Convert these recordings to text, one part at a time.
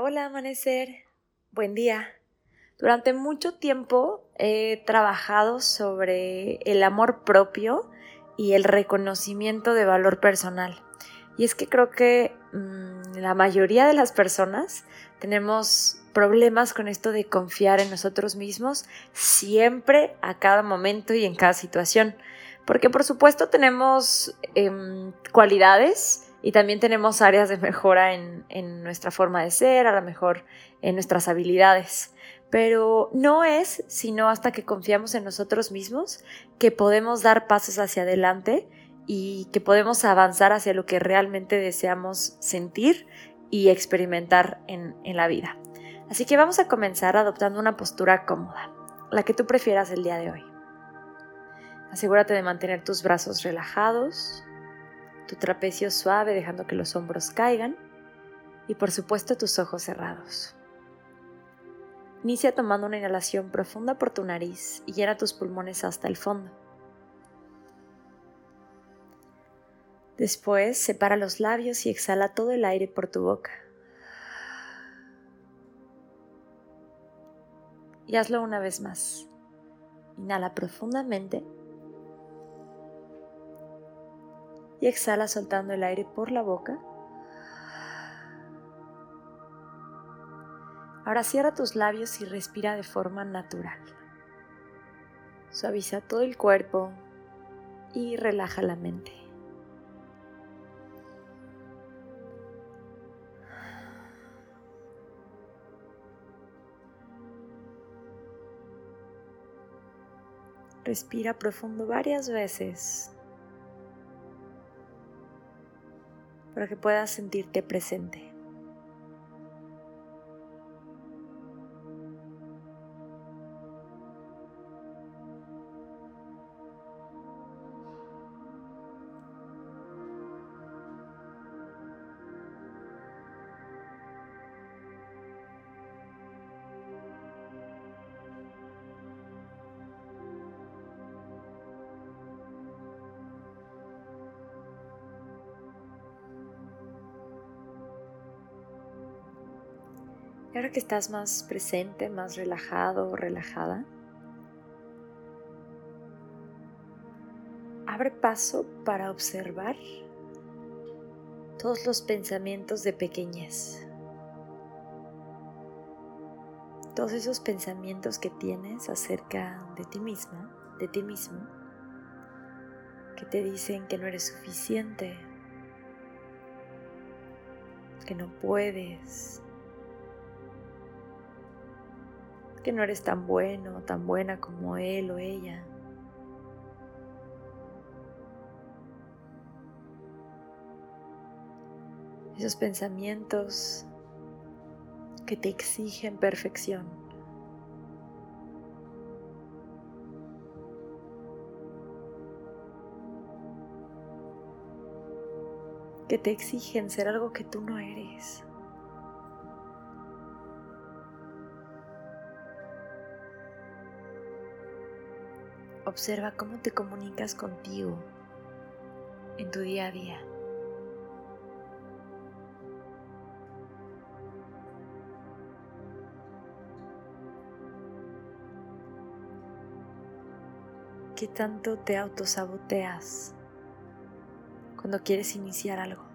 Hola, amanecer, buen día. Durante mucho tiempo he trabajado sobre el amor propio y el reconocimiento de valor personal. Y es que creo que mmm, la mayoría de las personas tenemos problemas con esto de confiar en nosotros mismos siempre, a cada momento y en cada situación. Porque por supuesto tenemos eh, cualidades y también tenemos áreas de mejora en, nuestra forma de ser, a lo mejor en nuestras habilidades. Pero no es sino hasta que confiamos en nosotros mismos que podemos dar pasos hacia adelante y que podemos avanzar hacia lo que realmente deseamos sentir y experimentar en, en, la vida. Así que vamos a comenzar adoptando una postura cómoda, la que tú prefieras el día de hoy. Asegúrate de mantener tus brazos relajados, tu trapecio suave dejando que los hombros caigan y por supuesto tus ojos cerrados. Inicia tomando una inhalación profunda por tu nariz y llena tus pulmones hasta el fondo. Después separa los labios y exhala todo el aire por tu boca. Y hazlo una vez más. Inhala profundamente y exhala soltando el aire por la boca. Ahora cierra tus labios y respira de forma natural. Suaviza todo el cuerpo y relaja la mente. Respira profundo varias veces para que puedas sentirte presente. Y ahora que estás más presente, más relajado o relajada, abre paso para observar todos los pensamientos de pequeñez. Todos esos pensamientos que tienes acerca de ti misma, de ti mismo, que te dicen que no eres suficiente, que no puedes, que no eres tan bueno o tan buena como él o ella. Esos pensamientos que te exigen perfección. Que te exigen ser algo que tú no eres. Observa cómo te comunicas contigo en tu día a día. ¿Qué tanto te autosaboteas cuando quieres iniciar algo?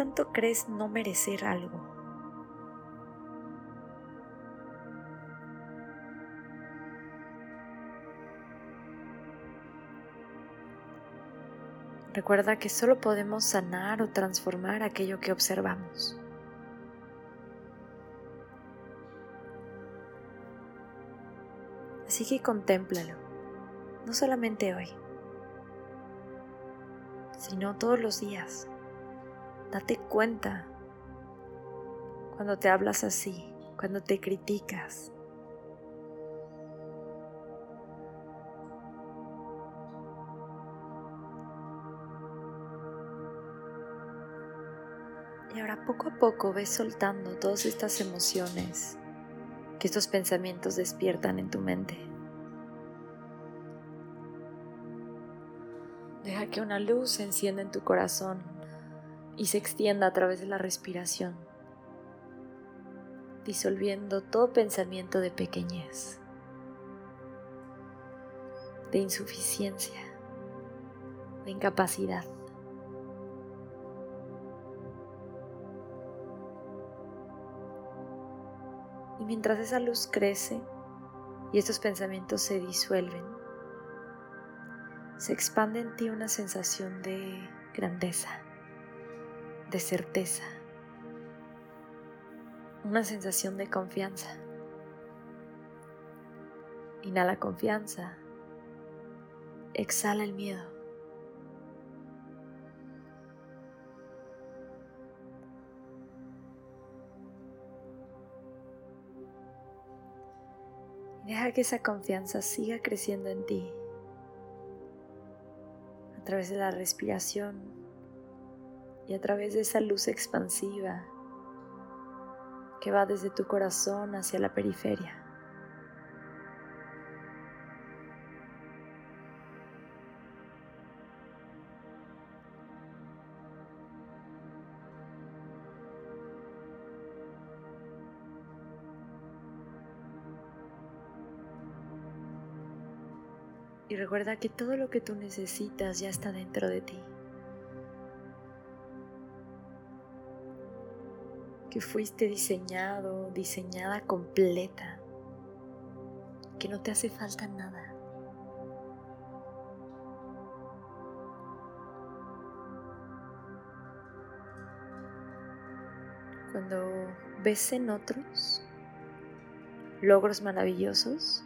Tanto crees no merecer algo? Recuerda que solo podemos sanar o transformar aquello que observamos. Así que contémplalo, no solamente hoy, sino todos los días. Date cuenta cuando te hablas así, cuando te criticas. Y ahora poco a poco ves soltando todas estas emociones que estos pensamientos despiertan en tu mente. Deja que una luz se encienda en tu corazón y se extienda a través de la respiración, disolviendo todo pensamiento de pequeñez, de insuficiencia, de incapacidad. Y mientras esa luz crece y estos pensamientos se disuelven, se expande en ti una sensación de grandeza, de certeza, una sensación de confianza. Inhala confianza, exhala el miedo. Deja que esa confianza siga creciendo en ti a través de la respiración y a través de esa luz expansiva que va desde tu corazón hacia la periferia. Y recuerda que todo lo que tú necesitas ya está dentro de ti. Que fuiste diseñado, diseñada completa. Que no te hace falta nada. Cuando ves en otros logros maravillosos,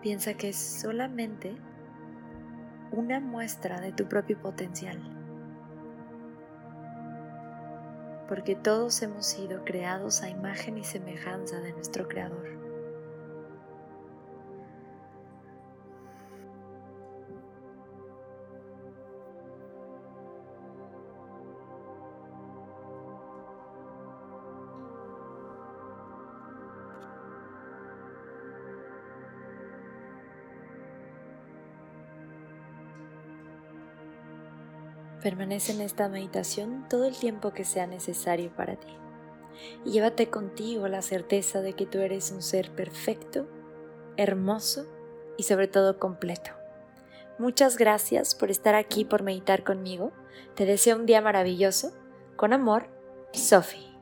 piensa que solamente una muestra de tu propio potencial. Porque todos hemos sido creados a imagen y semejanza de nuestro Creador. Permanece en esta meditación todo el tiempo que sea necesario para ti. Y llévate contigo la certeza de que tú eres un ser perfecto, hermoso y sobre todo completo. Muchas gracias por estar aquí, por meditar conmigo. Te deseo un día maravilloso. Con amor, Sophie.